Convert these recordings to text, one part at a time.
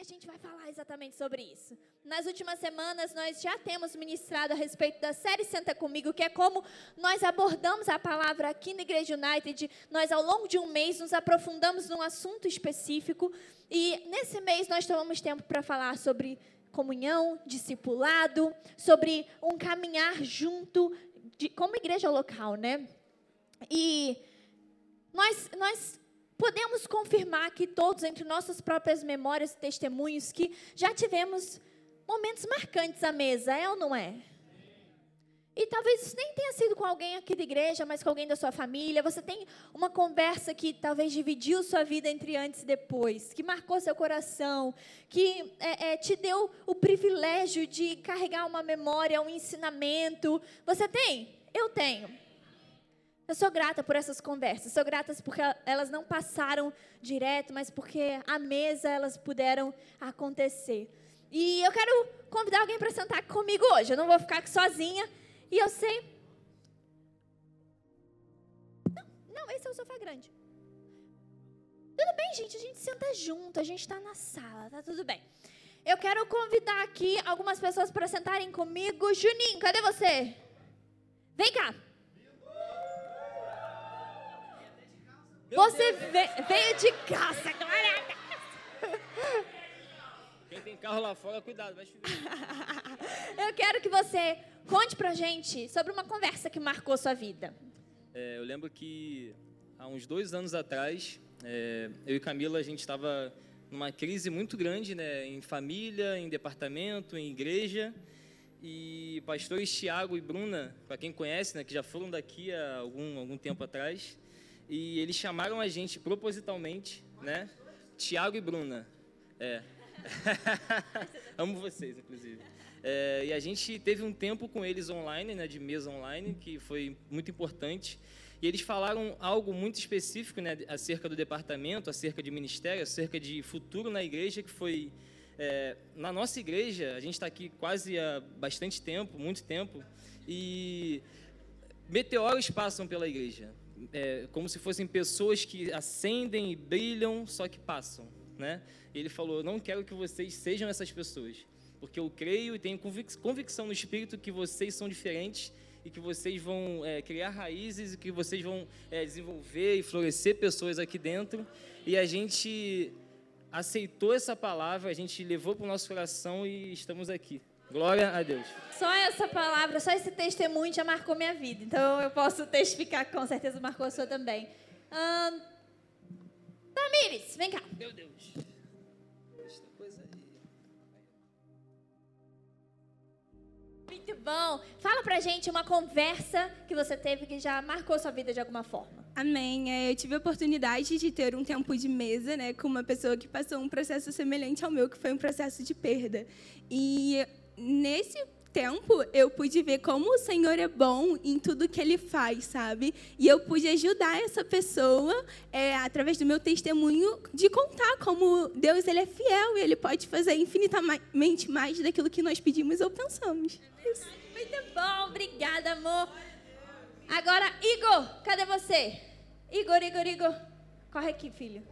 A gente vai falar exatamente sobre isso. Nas últimas semanas, nós já temos ministrado a respeito da série Senta Comigo, que é como nós abordamos a palavra aqui na Igreja United. Nós, ao longo de um mês, nos aprofundamos num assunto específico. E nesse mês, nós tomamos tempo para falar sobre comunhão, discipulado, sobre um caminhar junto, de, como igreja local, né? E nós, nós podemos confirmar que todos, entre nossas próprias memórias e testemunhos, que já tivemos momentos marcantes à mesa, é ou não é? E talvez isso nem tenha sido com alguém aqui da igreja, mas com alguém da sua família. Você tem uma conversa que talvez dividiu sua vida entre antes e depois, que marcou seu coração, que é, é, te deu o privilégio de carregar uma memória, um ensinamento. Você tem? Eu tenho. Eu sou grata por essas conversas. Sou grata porque elas não passaram direto, mas porque à mesa elas puderam acontecer. E eu quero convidar alguém para sentar comigo hoje. Eu não vou ficar sozinha. E eu sei. Não, não, esse é o sofá grande. Tudo bem, gente. A gente senta junto. A gente está na sala. Tá tudo bem. Eu quero convidar aqui algumas pessoas para sentarem comigo. Juninho, cadê você? Vem cá. Você veio de caça, caraca! Quem tem carro lá fora, cuidado, vai chover. eu quero que você conte pra gente sobre uma conversa que marcou sua vida. É, eu lembro que há uns dois anos atrás, é, eu e Camila, a gente estava numa crise muito grande, né, em família, em departamento, em igreja. E pastores Tiago e Bruna, para quem conhece, né, que já foram daqui há algum, algum tempo atrás, e eles chamaram a gente propositalmente, né? Tiago e Bruna. É. Amo vocês, inclusive. É, e a gente teve um tempo com eles online, né, de mesa online, que foi muito importante. E eles falaram algo muito específico né, acerca do departamento, acerca de ministério, acerca de futuro na igreja, que foi. É, na nossa igreja, a gente está aqui quase há bastante tempo, muito tempo, e meteoros passam pela igreja é, como se fossem pessoas que acendem e brilham, só que passam, né? ele falou: não quero que vocês sejam essas pessoas, porque eu creio e tenho convic convicção no Espírito que vocês são diferentes e que vocês vão é, criar raízes e que vocês vão é, desenvolver e florescer pessoas aqui dentro. E a gente aceitou essa palavra, a gente levou para o nosso coração e estamos aqui. Glória a Deus. Só essa palavra, só esse testemunho já marcou minha vida. Então eu posso testificar que com certeza marcou a sua também. Hum, Tamires, vem cá. Meu Deus. Esta coisa aí. Muito bom. Fala pra gente uma conversa que você teve que já marcou sua vida de alguma forma. Amém. É, eu tive a oportunidade de ter um tempo de mesa né, com uma pessoa que passou um processo semelhante ao meu, que foi um processo de perda. E nesse tempo eu pude ver como o Senhor é bom em tudo que Ele faz, sabe? E eu pude ajudar essa pessoa é, através do meu testemunho de contar como Deus ele é fiel e Ele pode fazer infinitamente mais daquilo que nós pedimos ou pensamos. Isso. Muito bom, obrigada, amor. Agora, Igor, cadê você? Igor, Igor, Igor, corre aqui, filho.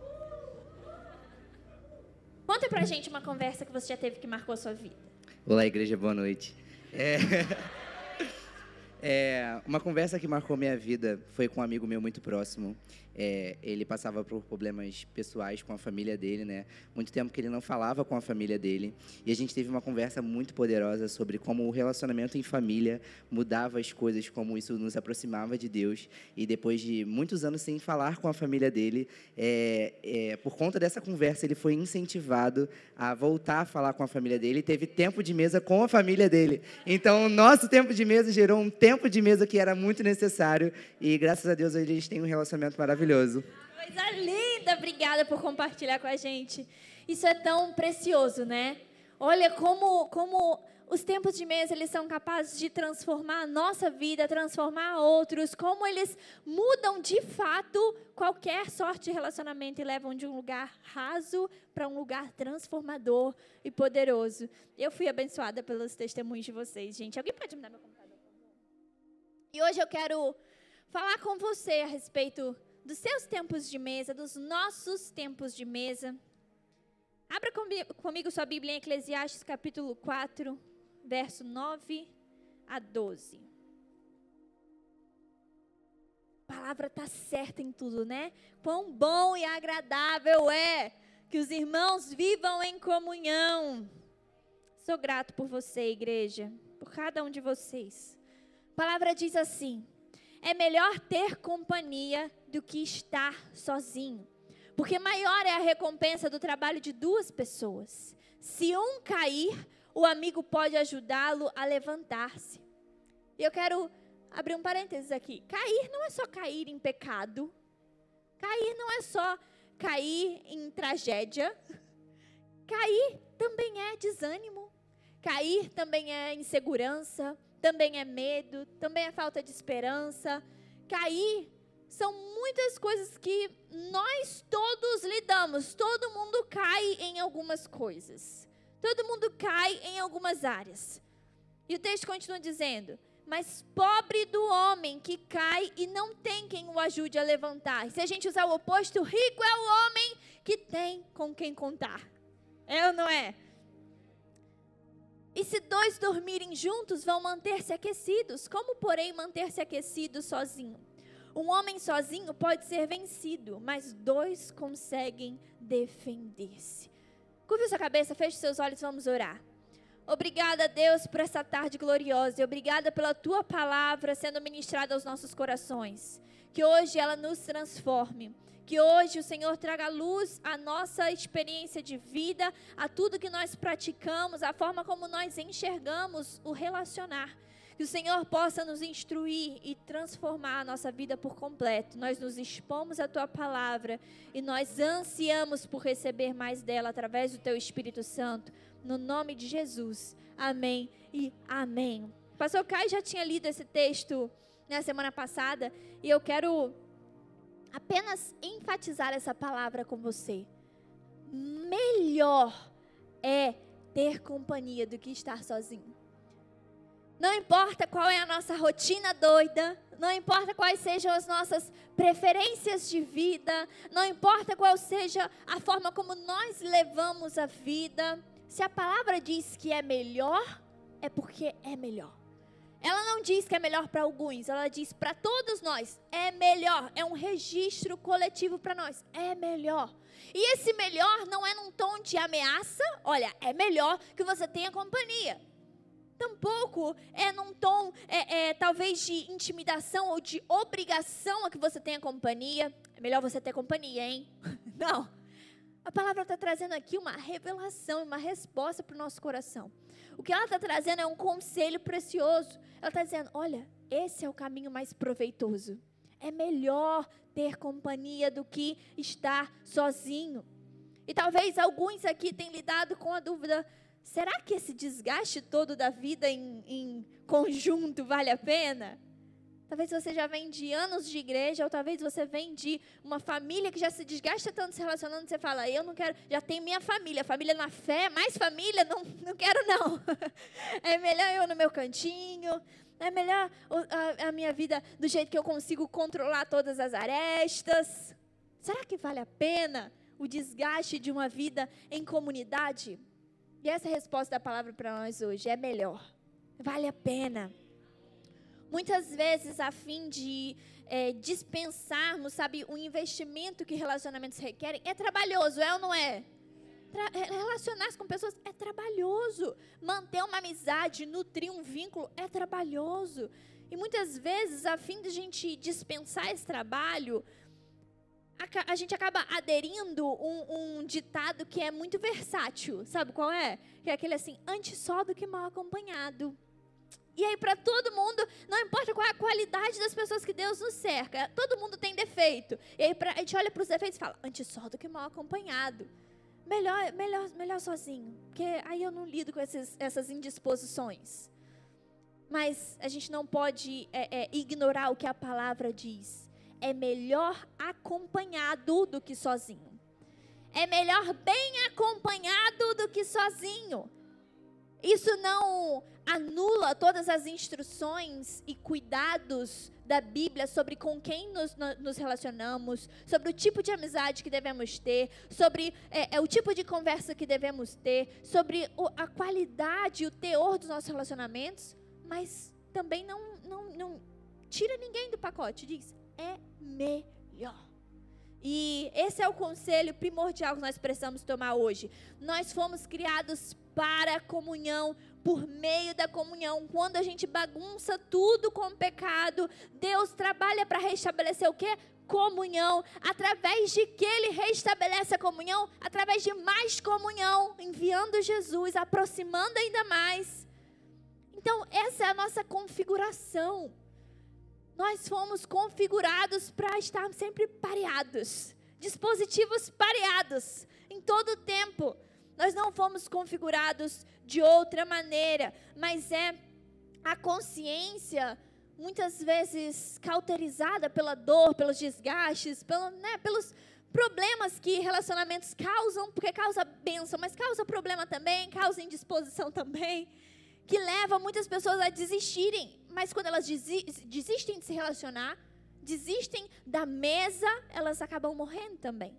Conta pra gente uma conversa que você já teve que marcou a sua vida. Olá, igreja, boa noite. É... é... uma conversa que marcou minha vida foi com um amigo meu muito próximo. É, ele passava por problemas pessoais com a família dele, né? Muito tempo que ele não falava com a família dele. E a gente teve uma conversa muito poderosa sobre como o relacionamento em família mudava as coisas, como isso nos aproximava de Deus. E depois de muitos anos sem falar com a família dele, é, é, por conta dessa conversa, ele foi incentivado a voltar a falar com a família dele e teve tempo de mesa com a família dele. Então, o nosso tempo de mesa gerou um tempo de mesa que era muito necessário. E graças a Deus, gente tem um relacionamento maravilhoso maravilhoso. Coisa linda, obrigada por compartilhar com a gente. Isso é tão precioso, né? Olha como, como os tempos de mesa eles são capazes de transformar a nossa vida, transformar outros, como eles mudam de fato qualquer sorte de relacionamento e levam de um lugar raso para um lugar transformador e poderoso. Eu fui abençoada pelos testemunhos de vocês, gente. Alguém pode me dar meu computador? E hoje eu quero falar com você a respeito dos seus tempos de mesa, dos nossos tempos de mesa. Abra comigo sua Bíblia em Eclesiastes capítulo 4, verso 9 a 12. A palavra está certa em tudo, né? Quão bom e agradável é que os irmãos vivam em comunhão. Sou grato por você, igreja, por cada um de vocês. A palavra diz assim: é melhor ter companhia do que estar sozinho. Porque maior é a recompensa do trabalho de duas pessoas. Se um cair, o amigo pode ajudá-lo a levantar-se. E eu quero abrir um parênteses aqui. Cair não é só cair em pecado. Cair não é só cair em tragédia. Cair também é desânimo. Cair também é insegurança, também é medo, também é falta de esperança. Cair são muitas coisas que nós todos lidamos. Todo mundo cai em algumas coisas. Todo mundo cai em algumas áreas. E o texto continua dizendo: Mas pobre do homem que cai e não tem quem o ajude a levantar. Se a gente usar o oposto, rico é o homem que tem com quem contar. É ou não é? E se dois dormirem juntos, vão manter-se aquecidos. Como, porém, manter-se aquecidos sozinho? Um homem sozinho pode ser vencido, mas dois conseguem defender-se. Curva sua cabeça, feche seus olhos, vamos orar. Obrigada, Deus, por essa tarde gloriosa e obrigada pela tua palavra sendo ministrada aos nossos corações. Que hoje ela nos transforme que hoje o Senhor traga luz à nossa experiência de vida, a tudo que nós praticamos, a forma como nós enxergamos o relacionar. Que o Senhor possa nos instruir e transformar a nossa vida por completo. Nós nos expomos à tua palavra e nós ansiamos por receber mais dela através do teu Espírito Santo. No nome de Jesus. Amém e amém. Pastor Caio já tinha lido esse texto na semana passada e eu quero apenas enfatizar essa palavra com você. Melhor é ter companhia do que estar sozinho. Não importa qual é a nossa rotina doida, não importa quais sejam as nossas preferências de vida, não importa qual seja a forma como nós levamos a vida, se a palavra diz que é melhor, é porque é melhor. Ela não diz que é melhor para alguns, ela diz para todos nós: é melhor, é um registro coletivo para nós, é melhor. E esse melhor não é num tom de ameaça, olha, é melhor que você tenha companhia. Tampouco é num tom, é, é, talvez, de intimidação ou de obrigação a que você tenha companhia. É melhor você ter companhia, hein? Não. A palavra está trazendo aqui uma revelação, uma resposta para o nosso coração. O que ela está trazendo é um conselho precioso. Ela está dizendo: olha, esse é o caminho mais proveitoso. É melhor ter companhia do que estar sozinho. E talvez alguns aqui tenham lidado com a dúvida: será que esse desgaste todo da vida em, em conjunto vale a pena? Talvez você já vem de anos de igreja, ou talvez você vem de uma família que já se desgasta tanto se relacionando, você fala, eu não quero, já tenho minha família, família na fé, mais família, não, não quero não. É melhor eu no meu cantinho, é melhor a, a minha vida do jeito que eu consigo controlar todas as arestas. Será que vale a pena o desgaste de uma vida em comunidade? E essa é a resposta da palavra para nós hoje, é melhor. Vale a pena. Muitas vezes, a fim de é, dispensarmos, sabe, o investimento que relacionamentos requerem, é trabalhoso, é ou não é? Relacionar-se com pessoas é trabalhoso. Manter uma amizade, nutrir um vínculo é trabalhoso. E muitas vezes, a fim de a gente dispensar esse trabalho, a, a gente acaba aderindo um, um, ditado que é muito versátil. Sabe qual é? Que é aquele assim, antes só do que mal acompanhado. E aí, para todo mundo, não importa qual é a qualidade das pessoas que Deus nos cerca, todo mundo tem defeito. E aí, pra, a gente olha para os defeitos e fala: antes só do que mal acompanhado. Melhor, melhor, melhor sozinho, porque aí eu não lido com esses, essas indisposições. Mas a gente não pode é, é, ignorar o que a palavra diz. É melhor acompanhado do que sozinho. É melhor bem acompanhado do que sozinho. Isso não anula todas as instruções e cuidados da Bíblia sobre com quem nos, nos relacionamos, sobre o tipo de amizade que devemos ter, sobre é, é, o tipo de conversa que devemos ter, sobre o, a qualidade e o teor dos nossos relacionamentos, mas também não, não, não tira ninguém do pacote, diz, é melhor. E esse é o conselho primordial que nós precisamos tomar hoje. Nós fomos criados para a comunhão, por meio da comunhão. Quando a gente bagunça tudo com o pecado, Deus trabalha para restabelecer o quê? Comunhão. Através de que ele restabelece a comunhão? Através de mais comunhão, enviando Jesus, aproximando ainda mais. Então, essa é a nossa configuração. Nós fomos configurados para estar sempre pareados, dispositivos pareados em todo o tempo. Nós não fomos configurados de outra maneira, mas é a consciência muitas vezes cauterizada pela dor, pelos desgastes, pelo, né, pelos problemas que relacionamentos causam, porque causa bênção, mas causa problema também, causa indisposição também, que leva muitas pessoas a desistirem mas quando elas desistem de se relacionar, desistem da mesa, elas acabam morrendo também.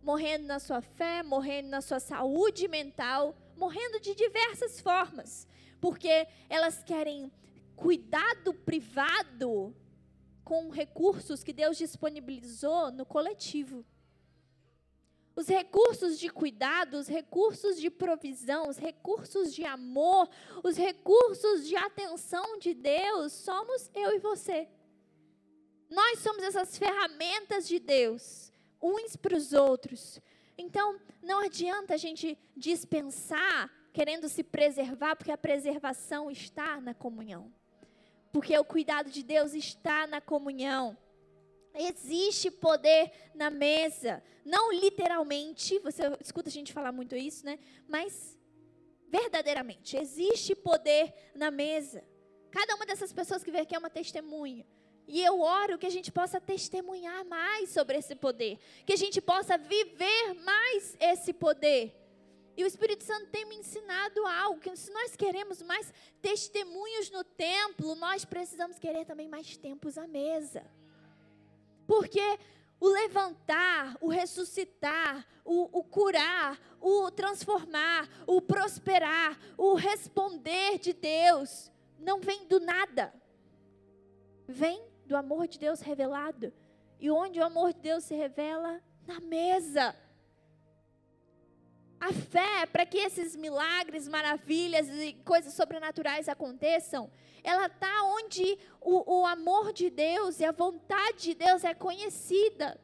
Morrendo na sua fé, morrendo na sua saúde mental, morrendo de diversas formas. Porque elas querem cuidado privado com recursos que Deus disponibilizou no coletivo. Os recursos de cuidado, os recursos de provisão, os recursos de amor, os recursos de atenção de Deus, somos eu e você. Nós somos essas ferramentas de Deus, uns para os outros. Então, não adianta a gente dispensar querendo se preservar, porque a preservação está na comunhão. Porque o cuidado de Deus está na comunhão. Existe poder na mesa. Não literalmente, você escuta a gente falar muito isso, né? Mas verdadeiramente, existe poder na mesa. Cada uma dessas pessoas que vem aqui é uma testemunha. E eu oro que a gente possa testemunhar mais sobre esse poder, que a gente possa viver mais esse poder. E o Espírito Santo tem me ensinado algo, que se nós queremos mais testemunhos no templo, nós precisamos querer também mais tempos à mesa. Porque o levantar, o ressuscitar, o, o, curar, o transformar, o prosperar, o responder de Deus, não vem do nada. Vem do amor de Deus revelado. E onde o amor de Deus se revela? Na mesa. A fé, para que esses milagres, maravilhas e coisas sobrenaturais aconteçam, ela está onde o, o amor de Deus e a vontade de Deus é conhecida.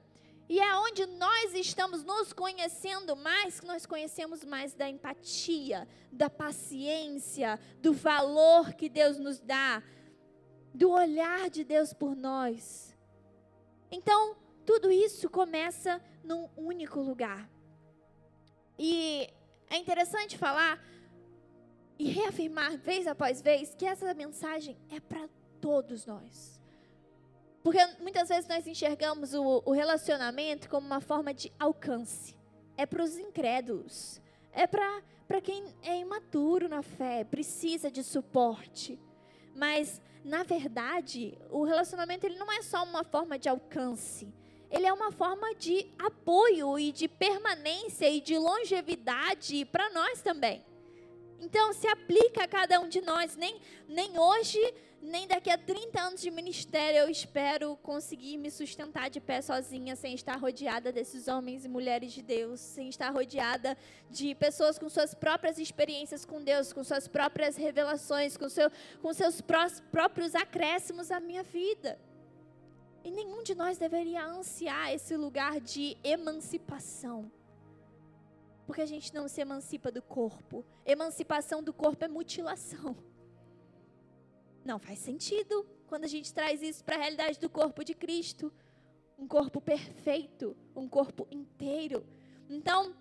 E é onde nós estamos nos conhecendo mais, que nós conhecemos mais da empatia, da paciência, do valor que Deus nos dá, do olhar de Deus por nós. Então, tudo isso começa num único lugar. E é interessante falar e reafirmar vez após vez que essa mensagem é para todos nós. Porque muitas vezes nós enxergamos o, o relacionamento como uma forma de alcance. É para os incrédulos. É para quem é imaturo na fé, precisa de suporte. Mas, na verdade, o relacionamento ele não é só uma forma de alcance ele é uma forma de apoio e de permanência e de longevidade para nós também. Então, se aplica a cada um de nós. Nem, nem hoje, nem daqui a 30 anos de ministério eu espero conseguir me sustentar de pé sozinha, sem estar rodeada desses homens e mulheres de Deus, sem estar rodeada de pessoas com suas próprias experiências com Deus, com suas próprias revelações, com, seu, com seus próprios acréscimos à minha vida. E nenhum de nós deveria ansiar esse lugar de emancipação. Porque a gente não se emancipa do corpo. Emancipação do corpo é mutilação. Não faz sentido quando a gente traz isso para a realidade do corpo de Cristo. Um corpo perfeito, um corpo inteiro. Então,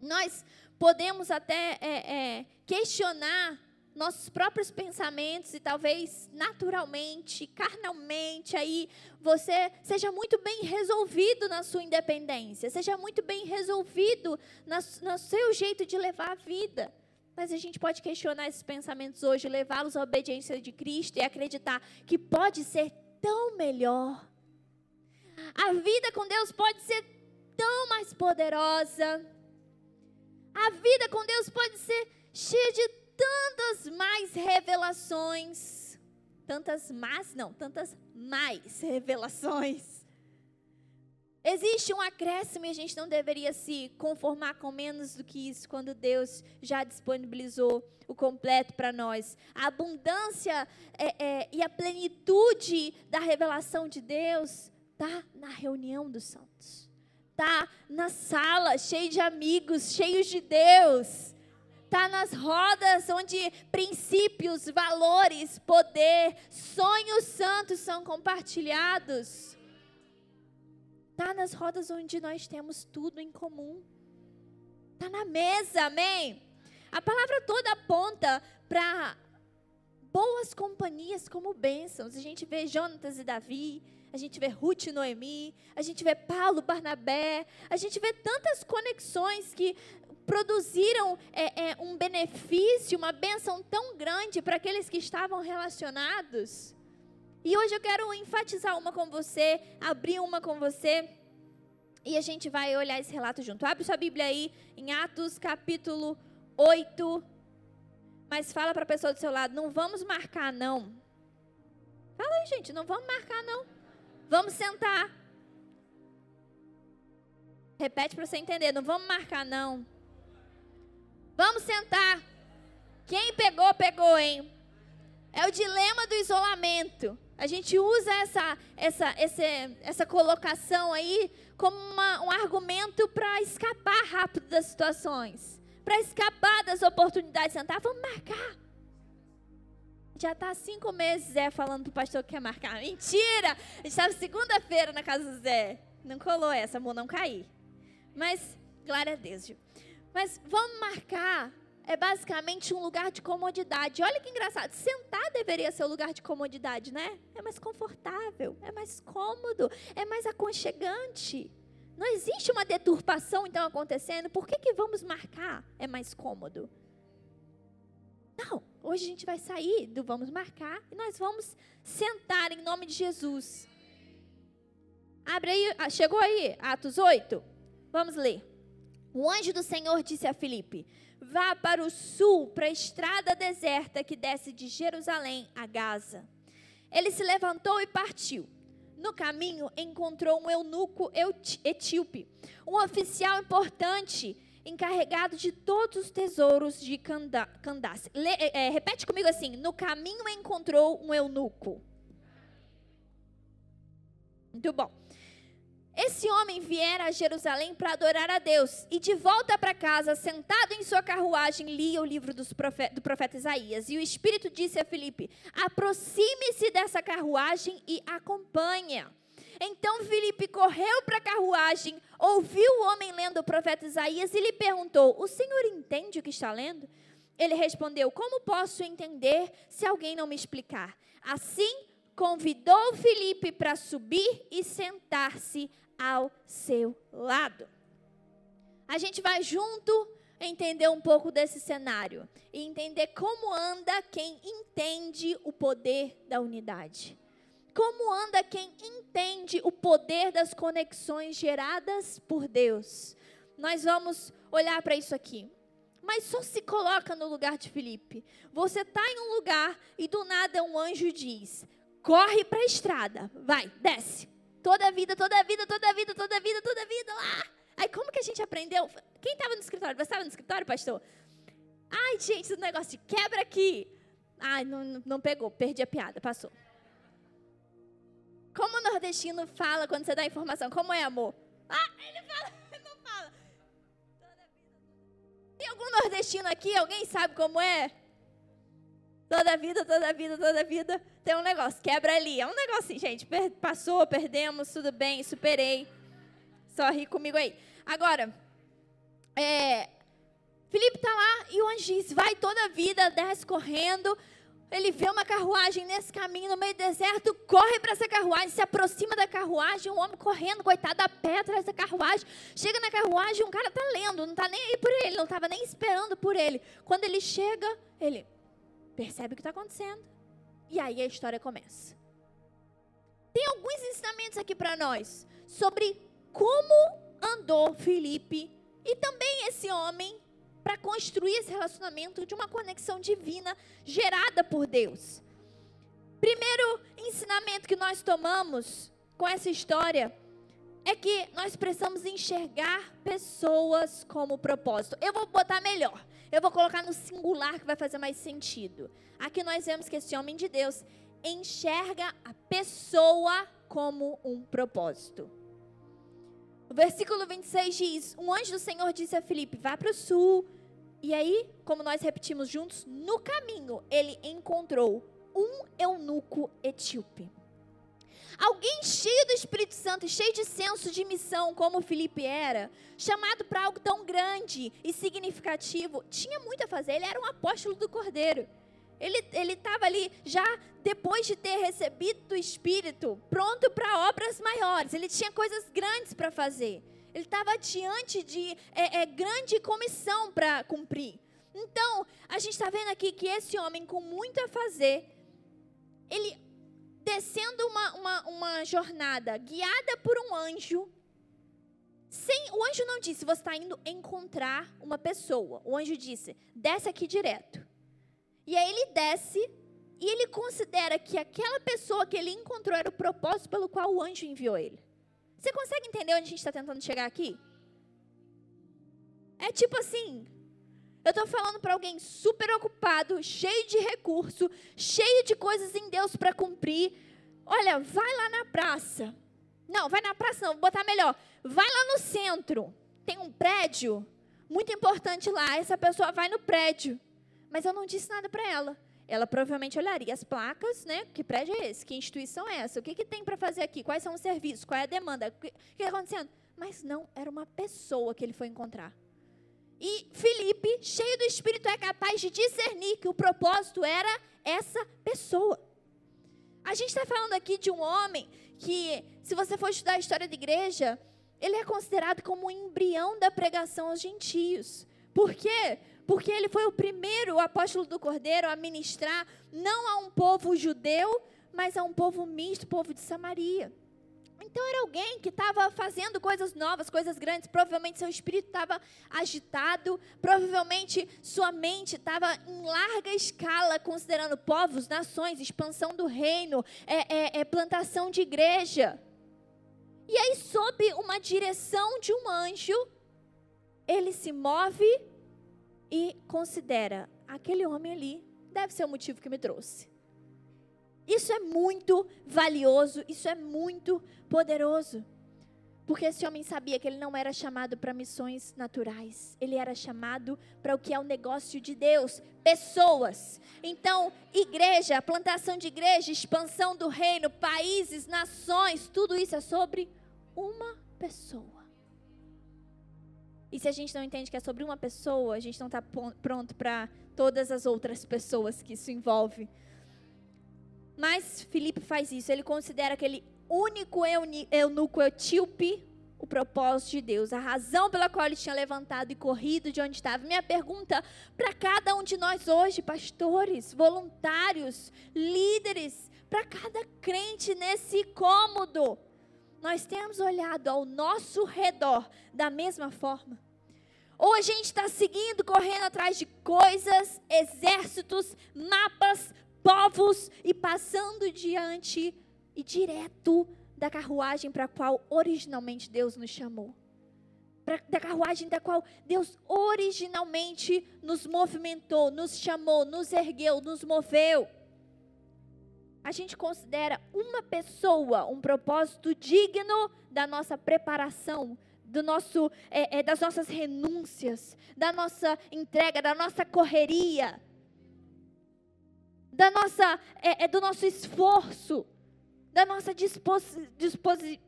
nós podemos até é, é, questionar nossos próprios pensamentos e talvez naturalmente, carnalmente, aí você seja muito bem resolvido na sua independência, seja muito bem resolvido no seu jeito de levar a vida. Mas a gente pode questionar esses pensamentos hoje, levá-los à obediência de Cristo e acreditar que pode ser tão melhor. A vida com Deus pode ser tão mais poderosa. A vida com Deus pode ser cheia de tantas mais revelações. Tantas más, não, tantas mais revelações. Existe um acréscimo e a gente não deveria se conformar com menos do que isso quando Deus já disponibilizou o completo para nós. A abundância é, é, e a plenitude da revelação de Deus está na reunião dos santos, está na sala cheia de amigos, cheios de Deus, está nas rodas onde princípios, valores, poder, sonhos santos são compartilhados. Está nas rodas onde nós temos tudo em comum. Está na mesa, amém? A palavra toda aponta para boas companhias como bênçãos. A gente vê Jonatas e Davi, a gente vê Ruth e Noemi, a gente vê Paulo, Barnabé, a gente vê tantas conexões que produziram é, é, um benefício, uma bênção tão grande para aqueles que estavam relacionados. E hoje eu quero enfatizar uma com você, abrir uma com você. E a gente vai olhar esse relato junto. Abre sua Bíblia aí em Atos capítulo 8. Mas fala para a pessoa do seu lado, não vamos marcar não. Fala aí, gente, não vamos marcar não. Vamos sentar. Repete para você entender, não vamos marcar não. Vamos sentar. Quem pegou, pegou, hein? É o dilema do isolamento. A gente usa essa, essa, essa, essa colocação aí como uma, um argumento para escapar rápido das situações, para escapar das oportunidades. Sentar, vamos marcar. Já está cinco meses Zé falando para o pastor que quer marcar. Mentira! A gente estava segunda-feira na casa do Zé. Não colou essa, amor, não cair. Mas, glória a Deus. Mas vamos marcar é basicamente um lugar de comodidade. Olha que engraçado, sentar deveria ser o lugar de comodidade, né? É mais confortável, é mais cômodo, é mais aconchegante. Não existe uma deturpação então acontecendo. Por que, que vamos marcar? É mais cômodo. Não, hoje a gente vai sair do vamos marcar e nós vamos sentar em nome de Jesus. Abre aí, ah, chegou aí, Atos 8? Vamos ler. O anjo do Senhor disse a Filipe: Vá para o sul, para a estrada deserta que desce de Jerusalém a Gaza. Ele se levantou e partiu. No caminho, encontrou um eunuco etíope, um oficial importante, encarregado de todos os tesouros de Candace. É, é, repete comigo assim: no caminho encontrou um eunuco. Muito bom. Esse homem viera a Jerusalém para adorar a Deus e de volta para casa, sentado em sua carruagem, lia o livro profeta, do profeta Isaías. E o Espírito disse a Filipe: aproxime-se dessa carruagem e acompanha. Então Filipe correu para a carruagem, ouviu o homem lendo o profeta Isaías e lhe perguntou: O senhor entende o que está lendo? Ele respondeu: Como posso entender se alguém não me explicar? Assim, convidou Filipe para subir e sentar-se ao seu lado. A gente vai junto entender um pouco desse cenário e entender como anda quem entende o poder da unidade. Como anda quem entende o poder das conexões geradas por Deus. Nós vamos olhar para isso aqui. Mas só se coloca no lugar de Felipe. Você está em um lugar e do nada um anjo diz: corre para a estrada, vai, desce. Toda a vida, toda a vida, toda a vida, toda a vida, toda a vida lá. Aí como que a gente aprendeu? Quem estava no escritório? Você estava no escritório, pastor? Ai, gente, esse negócio de quebra aqui. Ai, não, não pegou, perdi a piada, passou. Como o nordestino fala quando você dá informação? Como é, amor? Ah, ele fala, ele não fala. Tem algum nordestino aqui? Alguém sabe como é? Toda vida, toda vida, toda vida tem um negócio, quebra ali. É um negocinho, gente. Per passou, perdemos, tudo bem, superei. Só ri comigo aí. Agora, é, Felipe está lá e o anjo diz, vai toda a vida, desce correndo. ele vê uma carruagem nesse caminho no meio do deserto, corre para essa carruagem, se aproxima da carruagem, um homem correndo, coitado, a pé atrás da carruagem. Chega na carruagem, um cara está lendo, não está nem aí por ele, não estava nem esperando por ele. Quando ele chega, ele percebe o que está acontecendo. E aí a história começa. Tem alguns ensinamentos aqui para nós sobre como andou Felipe e também esse homem para construir esse relacionamento de uma conexão divina gerada por Deus. Primeiro ensinamento que nós tomamos com essa história é que nós precisamos enxergar pessoas como propósito. Eu vou botar melhor. Eu vou colocar no singular que vai fazer mais sentido. Aqui nós vemos que esse homem de Deus enxerga a pessoa como um propósito. O versículo 26 diz: Um anjo do Senhor disse a Filipe: Vá para o sul. E aí, como nós repetimos juntos, no caminho ele encontrou um eunuco etíope. Alguém cheio do Espírito Santo, cheio de senso de missão, como Felipe era, chamado para algo tão grande e significativo, tinha muito a fazer. Ele era um apóstolo do Cordeiro. Ele estava ali já depois de ter recebido o Espírito, pronto para obras maiores. Ele tinha coisas grandes para fazer. Ele estava diante de é, é, grande comissão para cumprir. Então, a gente está vendo aqui que esse homem, com muito a fazer, ele descendo uma, uma, uma jornada guiada por um anjo, sem, o anjo não disse, você está indo encontrar uma pessoa. O anjo disse, desce aqui direto. E aí ele desce e ele considera que aquela pessoa que ele encontrou era o propósito pelo qual o anjo enviou ele. Você consegue entender onde a gente está tentando chegar aqui? É tipo assim, eu estou falando para alguém super ocupado, cheio de recurso, cheio de coisas em Deus para cumprir. Olha, vai lá na praça. Não, vai na praça não, vou botar melhor. Vai lá no centro. Tem um prédio muito importante lá. Essa pessoa vai no prédio mas eu não disse nada para ela. Ela provavelmente olharia as placas, né? Que prédio é esse? Que instituição é essa? O que, que tem para fazer aqui? Quais são os serviços? Qual é a demanda? O que está acontecendo? Mas não, era uma pessoa que ele foi encontrar. E Felipe, cheio do Espírito, é capaz de discernir que o propósito era essa pessoa. A gente está falando aqui de um homem que, se você for estudar a história da igreja, ele é considerado como o embrião da pregação aos gentios. Por quê? porque ele foi o primeiro apóstolo do Cordeiro a ministrar não a um povo judeu, mas a um povo misto, povo de Samaria. Então era alguém que estava fazendo coisas novas, coisas grandes. Provavelmente seu espírito estava agitado, provavelmente sua mente estava em larga escala, considerando povos, nações, expansão do reino, é, é, é plantação de igreja. E aí, sob uma direção de um anjo, ele se move e considera: aquele homem ali deve ser o motivo que me trouxe. Isso é muito valioso, isso é muito poderoso. Porque esse homem sabia que ele não era chamado para missões naturais, ele era chamado para o que é o negócio de Deus, pessoas. Então, igreja, plantação de igreja, expansão do reino, países, nações, tudo isso é sobre uma pessoa. E se a gente não entende que é sobre uma pessoa, a gente não está pronto para todas as outras pessoas que isso envolve. Mas Filipe faz isso, ele considera aquele único eunuco etíope o propósito de Deus, a razão pela qual ele tinha levantado e corrido de onde estava. Minha pergunta para cada um de nós hoje, pastores, voluntários, líderes, para cada crente nesse cômodo, nós temos olhado ao nosso redor da mesma forma? Ou a gente está seguindo, correndo atrás de coisas, exércitos, mapas, povos e passando diante e direto da carruagem para a qual originalmente Deus nos chamou? Pra, da carruagem da qual Deus originalmente nos movimentou, nos chamou, nos ergueu, nos moveu a gente considera uma pessoa um propósito digno da nossa preparação, do nosso, é, é, das nossas renúncias, da nossa entrega, da nossa correria, da nossa, é, é do nosso esforço, da nossa disposi, disposi,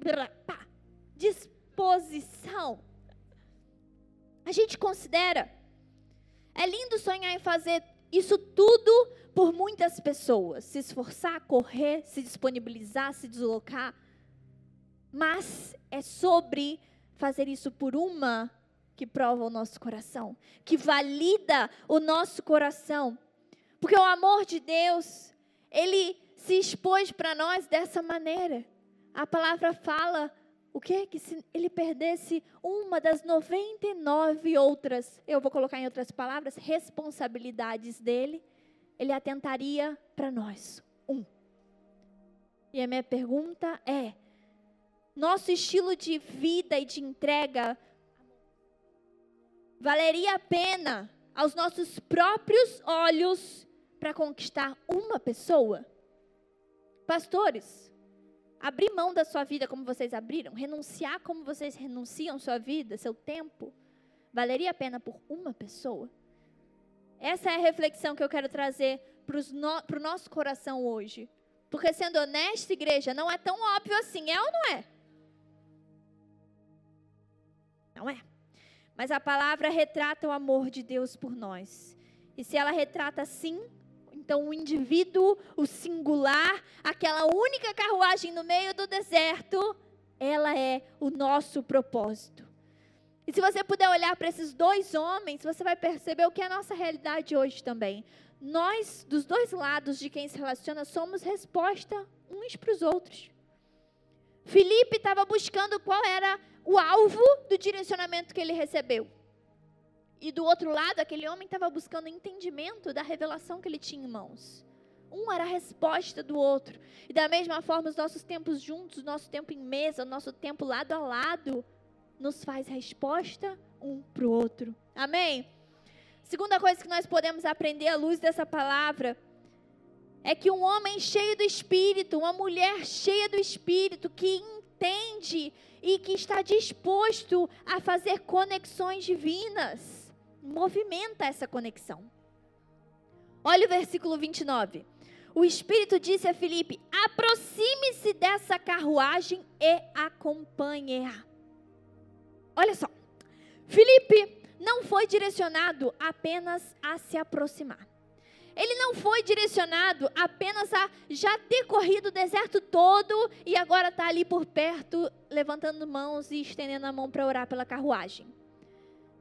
disposição. A gente considera, é lindo sonhar em fazer isso tudo por muitas pessoas, se esforçar, correr, se disponibilizar, se deslocar, mas é sobre fazer isso por uma que prova o nosso coração, que valida o nosso coração. Porque o amor de Deus, ele se expôs para nós dessa maneira. A palavra fala o que que se ele perdesse uma das 99 outras, eu vou colocar em outras palavras, responsabilidades dele, ele atentaria para nós. Um. E a minha pergunta é: nosso estilo de vida e de entrega valeria a pena aos nossos próprios olhos para conquistar uma pessoa? Pastores, abrir mão da sua vida como vocês abriram, renunciar como vocês renunciam sua vida, seu tempo, valeria a pena por uma pessoa? Essa é a reflexão que eu quero trazer para o nosso coração hoje. Porque, sendo honesta, igreja, não é tão óbvio assim, é ou não é? Não é. Mas a palavra retrata o amor de Deus por nós. E se ela retrata assim, então o indivíduo, o singular, aquela única carruagem no meio do deserto, ela é o nosso propósito. E se você puder olhar para esses dois homens, você vai perceber o que é a nossa realidade hoje também. Nós, dos dois lados de quem se relaciona, somos resposta uns para os outros. Felipe estava buscando qual era o alvo do direcionamento que ele recebeu. E do outro lado, aquele homem estava buscando entendimento da revelação que ele tinha em mãos. Um era a resposta do outro. E da mesma forma, os nossos tempos juntos, o nosso tempo em mesa, o nosso tempo lado a lado, nos faz resposta um para o outro. Amém? Segunda coisa que nós podemos aprender à luz dessa palavra é que um homem cheio do Espírito, uma mulher cheia do Espírito, que entende e que está disposto a fazer conexões divinas, movimenta essa conexão. Olha o versículo 29. O Espírito disse a Filipe: aproxime-se dessa carruagem e acompanhe-a. Olha só, Filipe não foi direcionado apenas a se aproximar. Ele não foi direcionado apenas a já ter corrido o deserto todo e agora está ali por perto, levantando mãos e estendendo a mão para orar pela carruagem.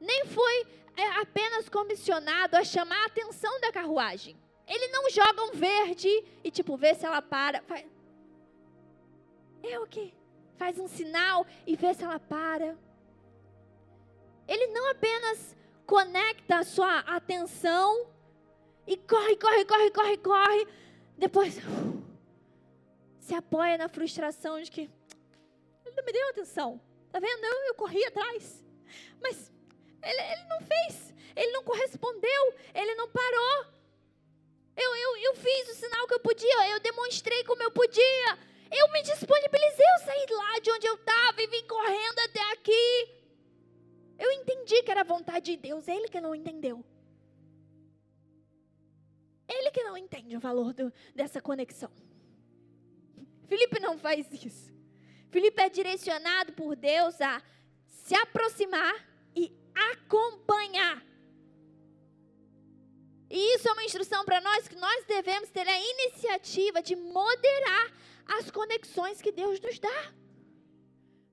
Nem foi é, apenas comissionado a chamar a atenção da carruagem. Ele não joga um verde e, tipo, vê se ela para. Faz... É o quê? Faz um sinal e vê se ela para. Ele não apenas conecta a sua atenção e corre, corre, corre, corre, corre. Depois se apoia na frustração de que ele não me deu atenção. Tá vendo? Eu, eu corri atrás. Mas ele, ele não fez. Ele não correspondeu. Ele não parou. Eu, eu, eu fiz o sinal que eu podia. Eu demonstrei como eu podia. Eu me disponibilizei. Eu saí lá de onde eu estava e vim correndo até aqui. Eu entendi que era a vontade de Deus. Ele que não entendeu. Ele que não entende o valor do, dessa conexão. Felipe não faz isso. Felipe é direcionado por Deus a se aproximar acompanhar. E isso é uma instrução para nós que nós devemos ter a iniciativa de moderar as conexões que Deus nos dá.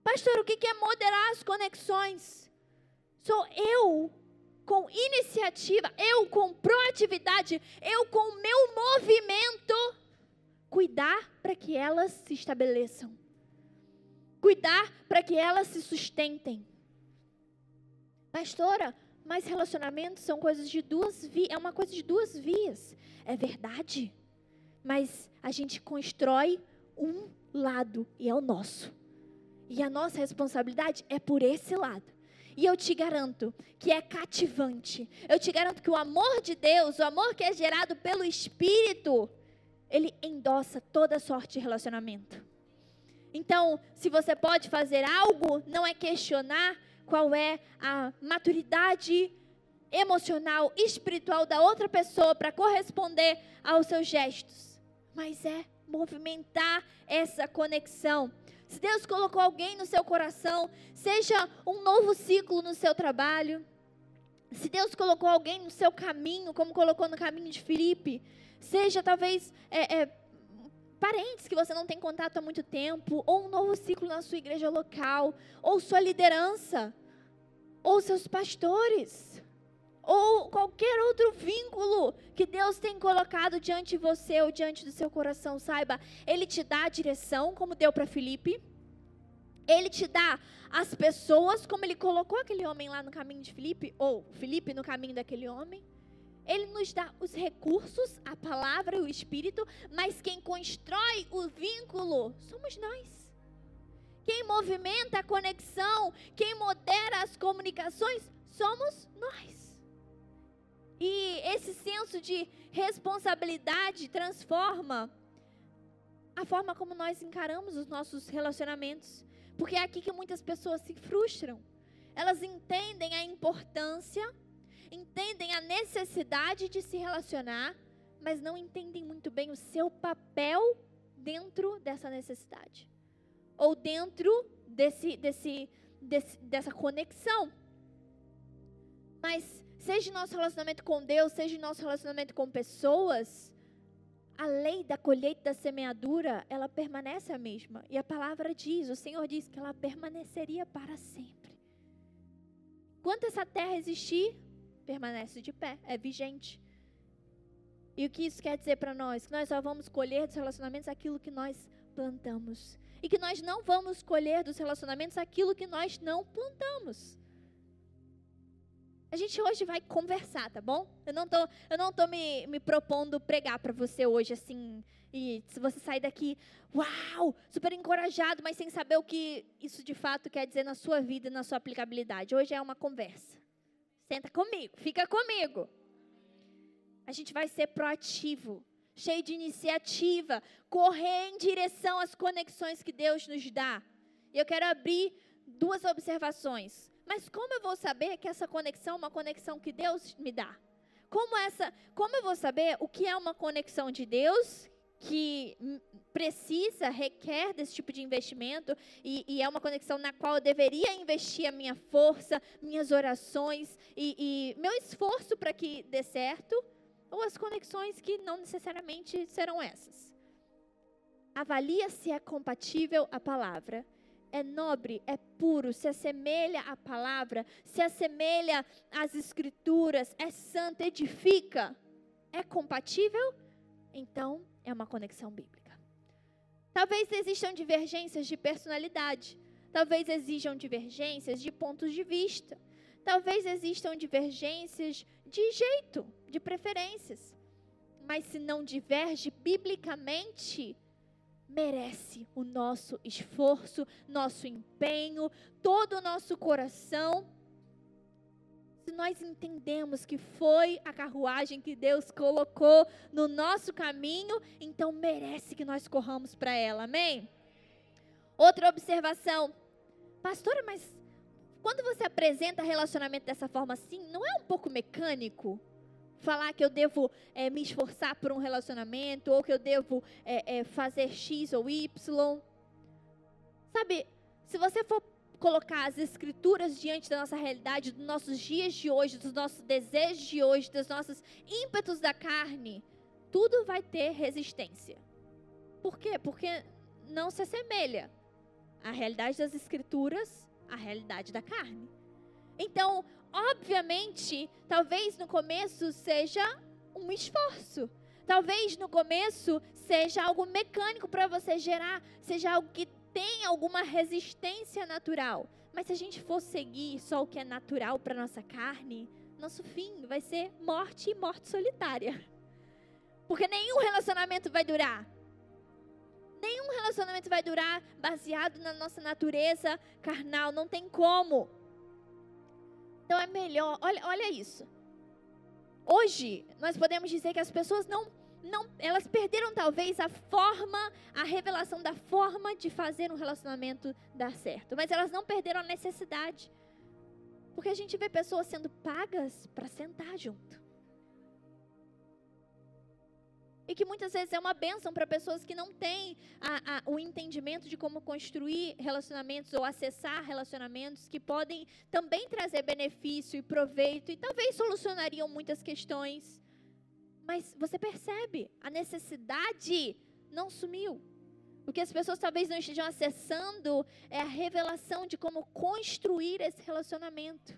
Pastor, o que é moderar as conexões? Sou eu com iniciativa, eu com proatividade, eu com meu movimento, cuidar para que elas se estabeleçam. Cuidar para que elas se sustentem. Pastora, mas relacionamentos são coisas de duas vias, é uma coisa de duas vias. É verdade. Mas a gente constrói um lado e é o nosso. E a nossa responsabilidade é por esse lado. E eu te garanto que é cativante. Eu te garanto que o amor de Deus, o amor que é gerado pelo Espírito, ele endossa toda sorte de relacionamento. Então, se você pode fazer algo, não é questionar qual é a maturidade emocional, espiritual da outra pessoa para corresponder aos seus gestos, mas é movimentar essa conexão. Se Deus colocou alguém no seu coração, seja um novo ciclo no seu trabalho, Se Deus colocou alguém no seu caminho, como colocou no caminho de Filipe, seja talvez é, é, parentes que você não tem contato há muito tempo, ou um novo ciclo na sua igreja local, ou sua liderança, ou seus pastores, ou qualquer outro vínculo que Deus tem colocado diante de você ou diante do seu coração, saiba, Ele te dá a direção, como deu para Filipe. Ele te dá as pessoas, como ele colocou aquele homem lá no caminho de Filipe, ou Filipe no caminho daquele homem. Ele nos dá os recursos, a palavra e o espírito, mas quem constrói o vínculo somos nós. Quem movimenta a conexão, quem modera as comunicações, somos nós. E esse senso de responsabilidade transforma a forma como nós encaramos os nossos relacionamentos. Porque é aqui que muitas pessoas se frustram. Elas entendem a importância, entendem a necessidade de se relacionar, mas não entendem muito bem o seu papel dentro dessa necessidade. Ou dentro desse, desse, desse, dessa conexão. Mas seja nosso relacionamento com Deus, seja nosso relacionamento com pessoas, a lei da colheita da semeadura, ela permanece a mesma. E a palavra diz, o Senhor diz que ela permaneceria para sempre. Enquanto essa terra existir, permanece de pé, é vigente. E o que isso quer dizer para nós? Que nós só vamos colher dos relacionamentos aquilo que nós plantamos. E que nós não vamos colher dos relacionamentos aquilo que nós não plantamos. A gente hoje vai conversar, tá bom? Eu não tô, eu não tô me, me propondo pregar para você hoje, assim, e se você sair daqui, uau, super encorajado, mas sem saber o que isso de fato quer dizer na sua vida, na sua aplicabilidade. Hoje é uma conversa. Senta comigo, fica comigo. A gente vai ser proativo, cheio de iniciativa, correr em direção às conexões que Deus nos dá. E eu quero abrir duas observações. Mas como eu vou saber que essa conexão é uma conexão que Deus me dá? Como essa, como eu vou saber o que é uma conexão de Deus que precisa, requer desse tipo de investimento e, e, é uma conexão na qual eu deveria investir a minha força, minhas orações e, e meu esforço para que dê certo, ou as conexões que não necessariamente serão essas. Avalia se é compatível a palavra. É nobre, é puro, se assemelha à palavra, se assemelha às escrituras, é santo, edifica, é compatível, então é uma conexão bíblica. Talvez existam divergências de personalidade, talvez existam divergências de pontos de vista, talvez existam divergências de jeito, de preferências. Mas se não diverge biblicamente, merece o nosso esforço, nosso empenho, todo o nosso coração. Se nós entendemos que foi a carruagem que Deus colocou no nosso caminho, então merece que nós corramos para ela, amém? Outra observação, pastora, mas quando você apresenta relacionamento dessa forma assim, não é um pouco mecânico? falar que eu devo é, me esforçar por um relacionamento, ou que eu devo é, é, fazer X ou Y. Sabe, se você for colocar as escrituras diante da nossa realidade, dos nossos dias de hoje, dos nossos desejos de hoje, dos nossos ímpetos da carne, tudo vai ter resistência. Por quê? Porque não se assemelha a realidade das escrituras à realidade da carne. Então, obviamente, talvez no começo seja um esforço. Talvez no começo seja algo mecânico para você gerar, seja algo que tem alguma resistência natural. Mas se a gente for seguir só o que é natural para nossa carne, nosso fim vai ser morte e morte solitária. Porque nenhum relacionamento vai durar. Nenhum relacionamento vai durar baseado na nossa natureza carnal, não tem como. Então é melhor, olha, olha isso. Hoje, nós podemos dizer que as pessoas não, não, elas perderam talvez a forma, a revelação da forma de fazer um relacionamento dar certo, mas elas não perderam a necessidade. Porque a gente vê pessoas sendo pagas para sentar junto. e que muitas vezes é uma bênção para pessoas que não têm a, a, o entendimento de como construir relacionamentos ou acessar relacionamentos que podem também trazer benefício e proveito e talvez solucionariam muitas questões. Mas você percebe, a necessidade não sumiu. O que as pessoas talvez não estejam acessando é a revelação de como construir esse relacionamento.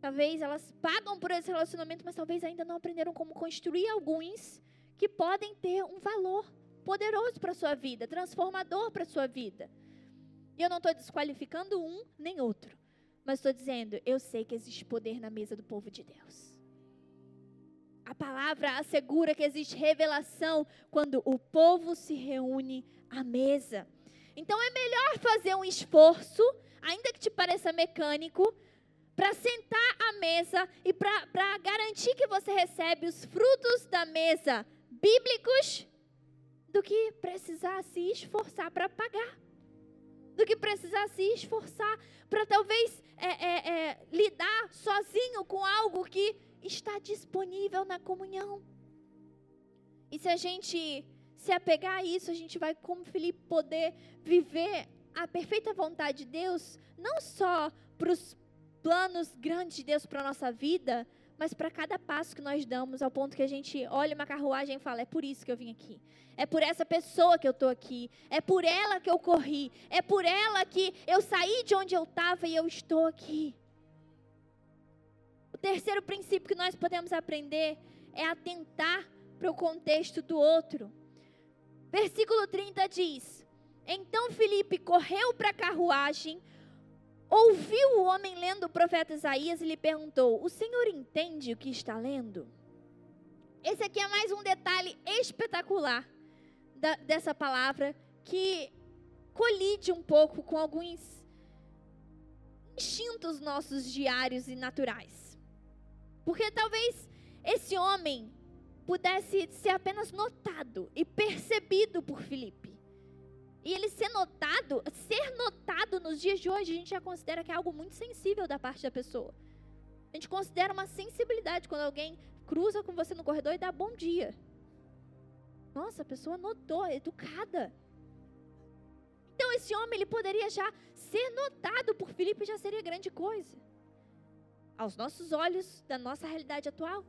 Talvez elas pagam por esse relacionamento, mas talvez ainda não aprenderam como construir alguns que podem ter um valor poderoso para a sua vida, transformador para a sua vida. E eu não estou desqualificando um nem outro, mas estou dizendo, eu sei que existe poder na mesa do povo de Deus. A palavra assegura que existe revelação quando o povo se reúne à mesa. Então é melhor fazer um esforço, ainda que te pareça mecânico, para sentar à mesa e para garantir que você recebe os frutos da mesa bíblicos, do que precisar se esforçar para pagar. Do que precisar se esforçar para talvez é, é, é, lidar sozinho com algo que está disponível na comunhão. E se a gente se apegar a isso, a gente vai, como Felipe, poder viver a perfeita vontade de Deus, não só para os planos grandes de Deus para a nossa vida, mas para cada passo que nós damos, ao ponto que a gente olha uma carruagem e fala: é por isso que eu vim aqui, é por essa pessoa que eu estou aqui, é por ela que eu corri, é por ela que eu saí de onde eu estava e eu estou aqui. Terceiro princípio que nós podemos aprender é atentar para o contexto do outro. Versículo 30 diz: Então Felipe correu para a carruagem, ouviu o homem lendo o profeta Isaías e lhe perguntou: O senhor entende o que está lendo? Esse aqui é mais um detalhe espetacular da, dessa palavra que colide um pouco com alguns instintos nossos diários e naturais. Porque talvez esse homem pudesse ser apenas notado e percebido por Filipe. E ele ser notado, ser notado nos dias de hoje, a gente já considera que é algo muito sensível da parte da pessoa. A gente considera uma sensibilidade quando alguém cruza com você no corredor e dá bom dia. Nossa, a pessoa notou, é educada. Então esse homem ele poderia já ser notado por Filipe já seria grande coisa. Aos nossos olhos, da nossa realidade atual.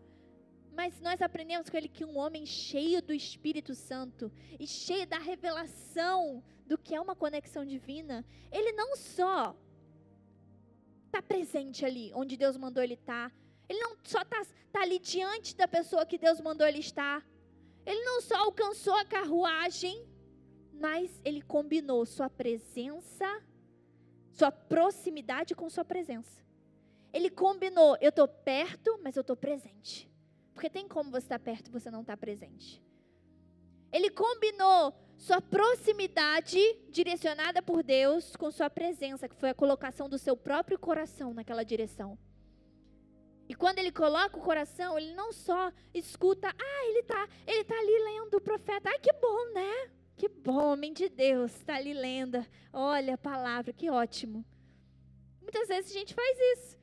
Mas nós aprendemos com ele que um homem cheio do Espírito Santo e cheio da revelação do que é uma conexão divina, ele não só está presente ali, onde Deus mandou ele estar, tá, ele não só está tá ali diante da pessoa que Deus mandou ele estar, ele não só alcançou a carruagem, mas ele combinou sua presença, sua proximidade com sua presença. Ele combinou, eu estou perto, mas eu estou presente. Porque tem como você estar perto e você não estar presente. Ele combinou sua proximidade direcionada por Deus com sua presença, que foi a colocação do seu próprio coração naquela direção. E quando ele coloca o coração, ele não só escuta, ah, ele está ele tá ali lendo o profeta. Ai, que bom, né? Que bom, homem de Deus, está ali lendo. Olha a palavra, que ótimo. Muitas vezes a gente faz isso.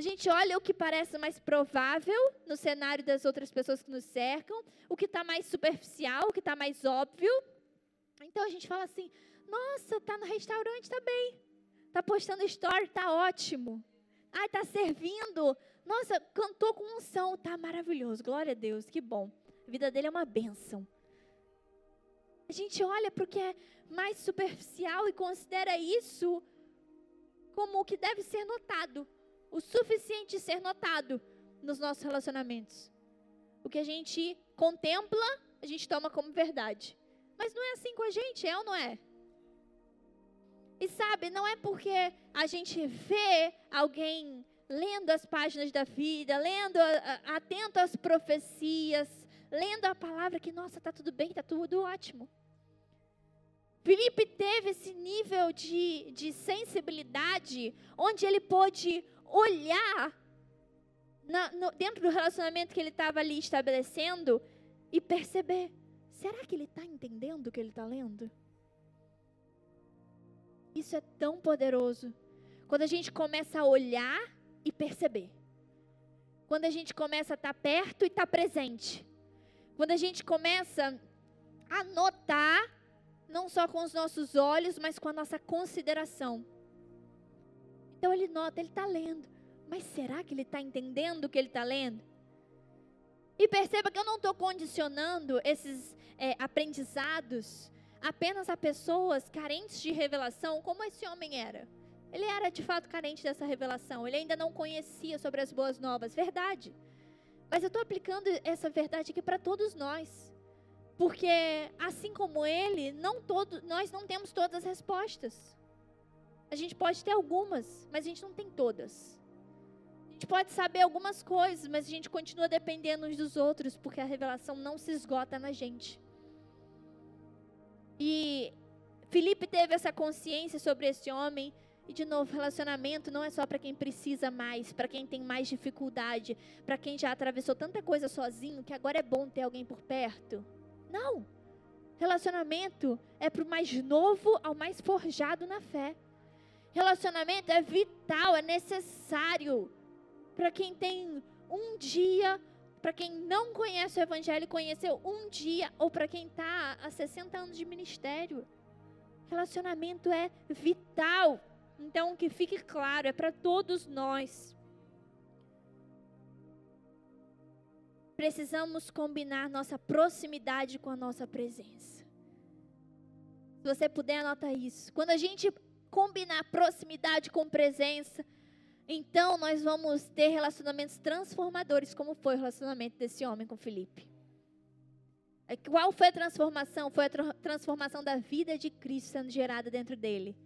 A gente olha o que parece mais provável no cenário das outras pessoas que nos cercam, o que está mais superficial, o que está mais óbvio. Então a gente fala assim: nossa, está no restaurante, está bem. Está postando story, está ótimo. Ai, está servindo. Nossa, cantou com unção, está maravilhoso. Glória a Deus, que bom. A vida dele é uma bênção. A gente olha para o que é mais superficial e considera isso como o que deve ser notado o suficiente de ser notado nos nossos relacionamentos. O que a gente contempla, a gente toma como verdade. Mas não é assim com a gente, é ou não é? E sabe, não é porque a gente vê alguém lendo as páginas da vida, lendo, atento às profecias, lendo a palavra que, nossa, está tudo bem, está tudo ótimo. Felipe teve esse nível de, de sensibilidade, onde ele pôde olhar na, no, dentro do relacionamento que ele estava ali estabelecendo e perceber: será que ele está entendendo o que ele está lendo? Isso é tão poderoso. Quando a gente começa a olhar e perceber. Quando a gente começa a estar tá perto e estar tá presente. Quando a gente começa a notar, não só com os nossos olhos, mas com a nossa consideração. Então ele nota, ele está lendo. Mas será que ele está entendendo o que ele está lendo? E perceba que eu não estou condicionando esses é, aprendizados apenas a pessoas carentes de revelação, como esse homem era. Ele era de fato carente dessa revelação. Ele ainda não conhecia sobre as boas novas. Verdade. Mas eu estou aplicando essa verdade aqui para todos nós. Porque, assim como ele, não todo, nós não temos todas as respostas. A gente pode ter algumas, mas a gente não tem todas. A gente pode saber algumas coisas, mas a gente continua dependendo uns dos outros, porque a revelação não se esgota na gente. E Felipe teve essa consciência sobre esse homem. E de novo, relacionamento não é só para quem precisa mais, para quem tem mais dificuldade, para quem já atravessou tanta coisa sozinho que agora é bom ter alguém por perto. Não. Relacionamento é para o mais novo ao mais forjado na fé. Relacionamento é vital, é necessário para quem tem um dia, para quem não conhece o Evangelho, conheceu um dia, ou para quem está há 60 anos de ministério. Relacionamento é vital. Então, que fique claro, é para todos nós. Precisamos combinar nossa proximidade com a nossa presença. Se você puder, anota isso. Quando a gente combinar proximidade com presença, então nós vamos ter relacionamentos transformadores, como foi o relacionamento desse homem com Felipe. É, qual foi a transformação? Foi a transformação da vida de Cristo sendo gerada dentro dele.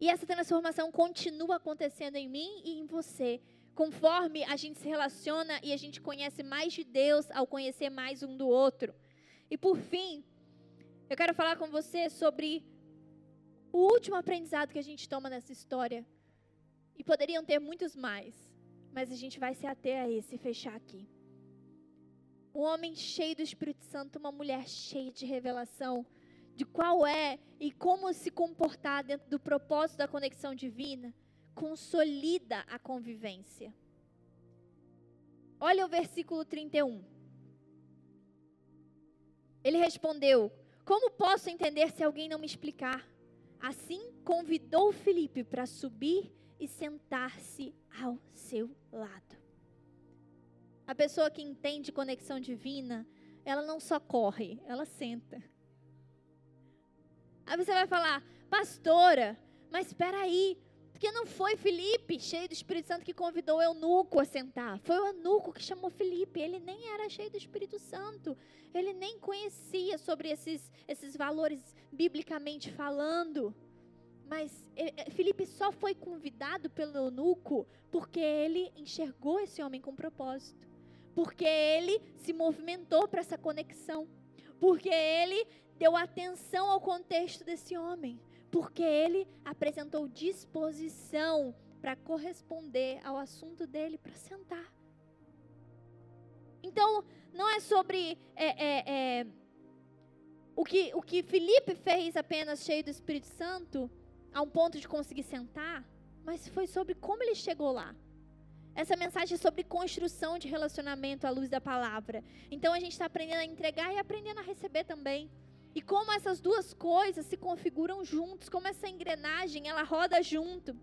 E essa transformação continua acontecendo em mim e em você, conforme a gente se relaciona e a gente conhece mais de Deus ao conhecer mais um do outro. E por fim, eu quero falar com você sobre o último aprendizado que a gente toma nessa história. E poderiam ter muitos mais, mas a gente vai se ater a esse e fechar aqui. Um homem cheio do Espírito Santo, uma mulher cheia de revelação de qual é e como se comportar dentro do propósito da conexão divina, consolida a convivência. Olha o versículo 31. Ele respondeu: Como posso entender se alguém não me explicar? Assim convidou Felipe para subir e sentar-se ao seu lado. A pessoa que entende conexão divina, ela não só corre, ela senta. Aí você vai falar, pastora, mas espera aí, porque não foi Felipe, cheio do Espírito Santo, que convidou o eunuco a sentar. Foi o eunuco que chamou Felipe. Ele nem era cheio do Espírito Santo. Ele nem conhecia sobre esses, esses valores biblicamente falando. Mas ele, eh, Felipe só foi convidado pelo eunuco porque ele enxergou esse homem com propósito. Porque ele se movimentou para essa conexão. Porque ele deu atenção ao contexto desse homem, porque ele apresentou disposição para corresponder ao assunto dele, para sentar. Então, não é sobre é, é, é, o, que, o que Felipe fez apenas cheio do Espírito Santo, a um ponto de conseguir sentar, mas foi sobre como ele chegou lá. Essa mensagem é sobre construção de relacionamento à luz da palavra. Então a gente está aprendendo a entregar e aprendendo a receber também. E como essas duas coisas se configuram juntos, como essa engrenagem, ela roda junto.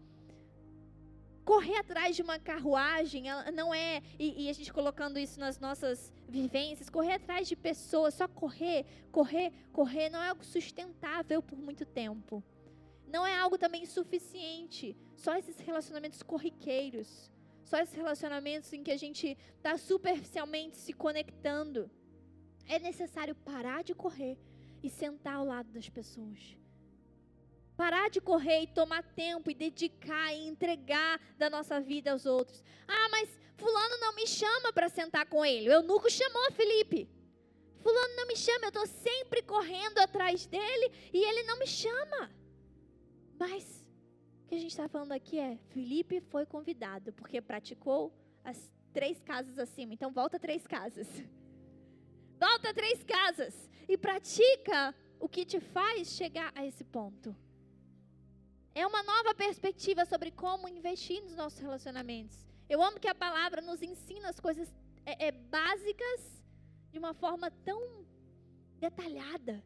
Correr atrás de uma carruagem não é, e, e, a gente colocando isso nas nossas vivências, correr atrás de pessoas, só correr, correr, correr, não é algo sustentável por muito tempo. Não é algo também suficiente. Só esses relacionamentos corriqueiros, só esses relacionamentos em que a gente está superficialmente se conectando. É necessário parar de correr e sentar ao lado das pessoas. Parar de correr e tomar tempo e dedicar e entregar da nossa vida aos outros. Ah, mas fulano não me chama para sentar com ele. O eunuco chamou Felipe. Fulano não me chama, eu estou sempre correndo atrás dele e ele não me chama. Mas o que a gente está falando aqui é: Felipe foi convidado porque praticou as três casas acima. Então volta três casas. Volta três casas e pratica o que te faz chegar a esse ponto. É uma nova perspectiva sobre como investir nos nossos relacionamentos. Eu amo que a palavra nos ensina as coisas é, é, básicas de uma forma tão detalhada.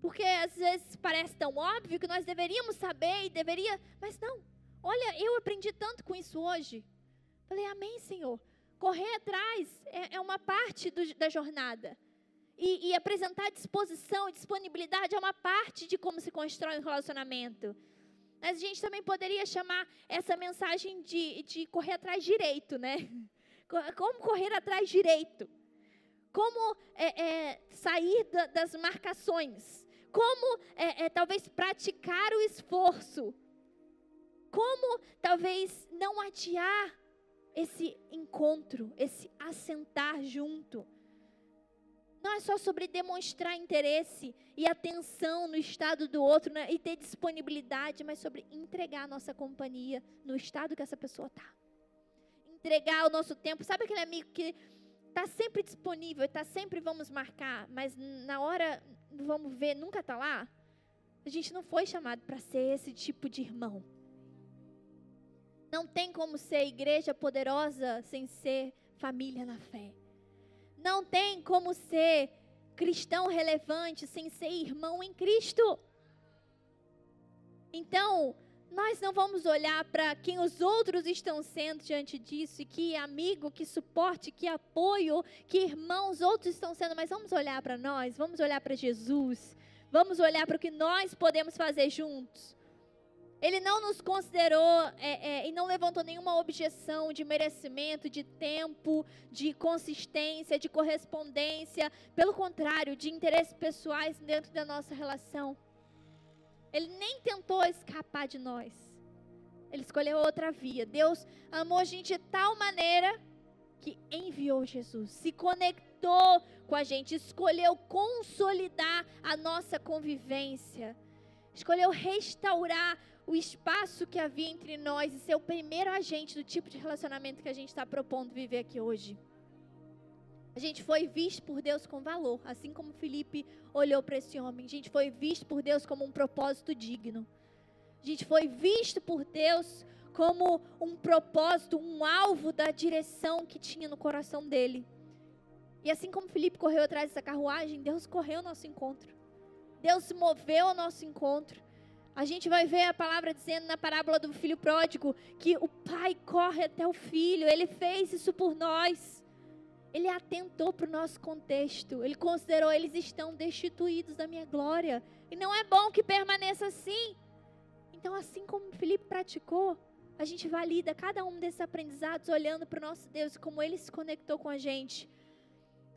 Porque às vezes parece tão óbvio que nós deveríamos saber e deveria, mas não. Olha, eu aprendi tanto com isso hoje. Falei, amém, Senhor. Correr atrás é, é uma parte do, da jornada. E, e apresentar disposição disponibilidade é uma parte de como se constrói um relacionamento. Mas a gente também poderia chamar essa mensagem de, de correr atrás direito, né? Como correr atrás direito? Como é, é, sair da, das marcações? Como é, é, talvez praticar o esforço? Como talvez não adiar esse encontro, esse assentar junto? Não é só sobre demonstrar interesse e atenção no estado do outro né, e ter disponibilidade, mas sobre entregar a nossa companhia no estado que essa pessoa está. Entregar o nosso tempo. Sabe aquele amigo que está sempre disponível, está sempre vamos marcar, mas na hora vamos ver, nunca está lá? A gente não foi chamado para ser esse tipo de irmão. Não tem como ser igreja poderosa sem ser família na fé. Não tem como ser cristão relevante sem ser irmão em Cristo. Então, nós não vamos olhar para quem os outros estão sendo diante disso, e que amigo, que suporte, que apoio, que irmãos outros estão sendo, mas vamos olhar para nós, vamos olhar para Jesus, vamos olhar para o que nós podemos fazer juntos. Ele não nos considerou é, é, e não levantou nenhuma objeção de merecimento, de tempo, de consistência, de correspondência. Pelo contrário, de interesses pessoais dentro da nossa relação. Ele nem tentou escapar de nós. Ele escolheu outra via. Deus amou a gente de tal maneira que enviou Jesus, se conectou com a gente, escolheu consolidar a nossa convivência, escolheu restaurar o espaço que havia entre nós e ser o primeiro agente do tipo de relacionamento que a gente está propondo viver aqui hoje. A gente foi visto por Deus com valor, assim como Felipe olhou para esse homem. A gente foi visto por Deus como um propósito digno. A gente foi visto por Deus como um propósito, um alvo da direção que tinha no coração dele. E assim como Felipe correu atrás dessa carruagem, Deus correu ao nosso encontro. Deus moveu ao nosso encontro. A gente vai ver a palavra dizendo na parábola do filho pródigo que o pai corre até o filho, ele fez isso por nós. Ele atentou para o nosso contexto, ele considerou eles estão destituídos da minha glória. E não é bom que permaneça assim. Então, assim como Felipe praticou, a gente valida cada um desses aprendizados olhando para o nosso Deus e como ele se conectou com a gente.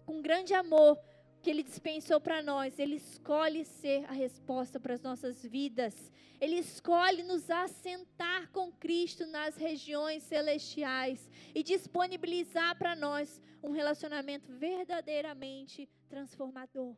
Com grande amor, que Ele dispensou para nós, Ele escolhe ser a resposta para as nossas vidas. Ele escolhe nos assentar com Cristo nas regiões celestiais e disponibilizar para nós um relacionamento verdadeiramente transformador.